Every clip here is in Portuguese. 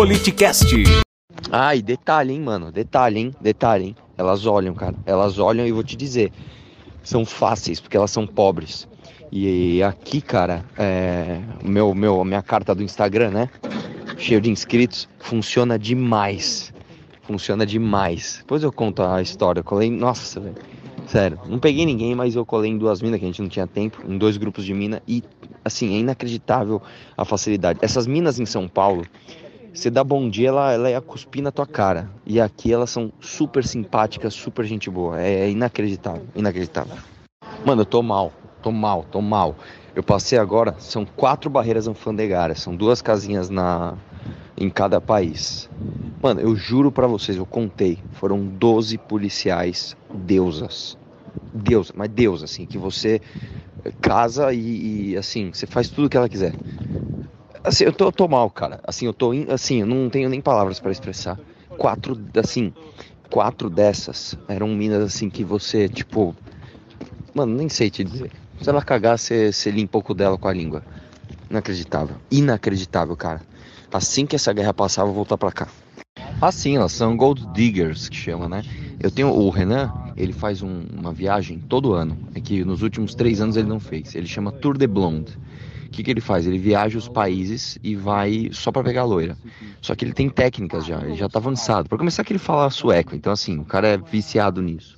Politicast. E detalhe, hein, mano. Detalhe, hein? Detalhe, hein? Elas olham, cara. Elas olham e vou te dizer. São fáceis, porque elas são pobres. E aqui, cara, é, meu, meu, minha carta do Instagram, né? Cheio de inscritos, funciona demais. Funciona demais. Depois eu conto a história. Eu colei, nossa, velho. Sério, não peguei ninguém, mas eu colei em duas minas que a gente não tinha tempo, em dois grupos de mina e assim, é inacreditável a facilidade. Essas minas em São Paulo, você dá bom dia, ela, ela ia cuspir na tua cara. E aqui elas são super simpáticas, super gente boa. É, é inacreditável, inacreditável. Mano, eu tô mal, tô mal, tô mal. Eu passei agora, são quatro barreiras alfandegárias, são duas casinhas na em cada país. Mano, eu juro para vocês, eu contei, foram 12 policiais deusas. Deus, mas Deus, assim, que você casa e, e, assim, você faz tudo que ela quiser. Assim, eu tô, tô mal, cara. Assim, eu tô, assim, eu não tenho nem palavras para expressar. Quatro, assim, quatro dessas eram minas, assim, que você, tipo, mano, nem sei te dizer. Se ela cagar, você, você limpa um pouco dela com a língua. Inacreditável. Inacreditável, cara. Assim que essa guerra passar, eu vou voltar pra cá. Assim, elas são gold diggers, que chama, né? Eu tenho o Renan, ele faz um, uma viagem todo ano. É que nos últimos três anos ele não fez. Ele chama Tour de Blonde. O que, que ele faz? Ele viaja os países e vai só para pegar loira. Só que ele tem técnicas já, ele já tá avançado. Para começar que ele fala sueco, então assim, o cara é viciado nisso.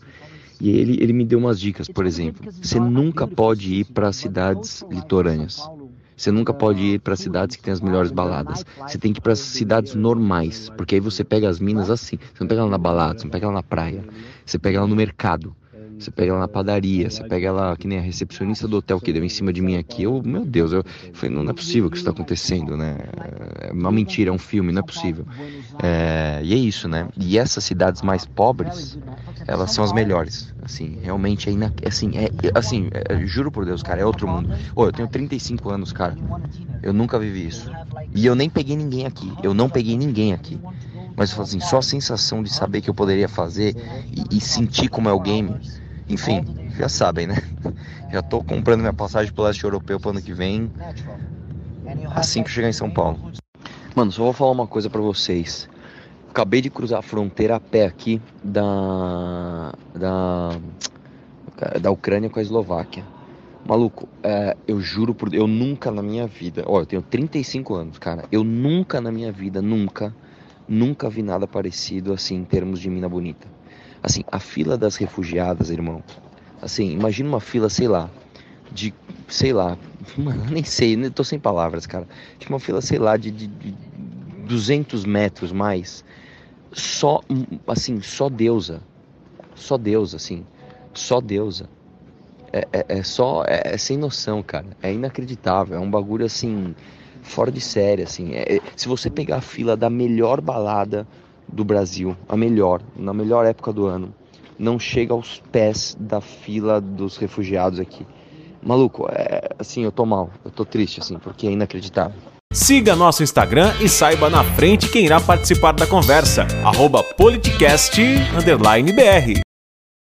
E ele, ele me deu umas dicas, por exemplo. Você nunca pode ir para cidades litorâneas. Você nunca pode ir para cidades que tem as melhores baladas. Você tem que ir para cidades normais, porque aí você pega as minas assim. Você não pega ela na balada, você não pega ela na praia. Você pega ela no mercado. Você pega ela na padaria, você pega ela que nem a recepcionista do hotel que deu em cima de mim aqui. Eu, meu Deus, eu falei, não, não é possível que isso está acontecendo, né? É uma mentira, é um filme, não é possível. É, e é isso, né? E essas cidades mais pobres, elas são as melhores. Assim, realmente é, ina... assim, é, assim, é, juro por Deus, cara, é outro mundo. Ô, eu tenho 35 anos, cara. Eu nunca vivi isso. E eu nem peguei ninguém aqui. Eu não peguei ninguém aqui. Mas assim, só a sensação de saber que eu poderia fazer e, e sentir como é o game enfim, já sabem, né? Já tô comprando minha passagem pro leste europeu pro ano que vem, assim que eu chegar em São Paulo. Mano, só vou falar uma coisa para vocês. Acabei de cruzar a fronteira a pé aqui da da da Ucrânia com a Eslováquia. Maluco, é, eu juro por eu nunca na minha vida, ó, eu tenho 35 anos, cara, eu nunca na minha vida, nunca, nunca vi nada parecido assim em termos de mina bonita. Assim, a fila das refugiadas, irmão. Assim, imagina uma fila, sei lá, de, sei lá, mano, nem sei, tô sem palavras, cara. Tipo uma fila, sei lá, de, de, de 200 metros mais. Só, assim, só deusa. Só deusa, assim. Só deusa. É, é, é só, é, é, sem noção, cara. É inacreditável. É um bagulho, assim, fora de série, assim. É, se você pegar a fila da melhor balada do Brasil, a melhor, na melhor época do ano, não chega aos pés da fila dos refugiados aqui. Maluco, é assim, eu tô mal, eu tô triste assim, porque é inacreditável. Siga nosso Instagram e saiba na frente quem irá participar da conversa. Arroba politicast_br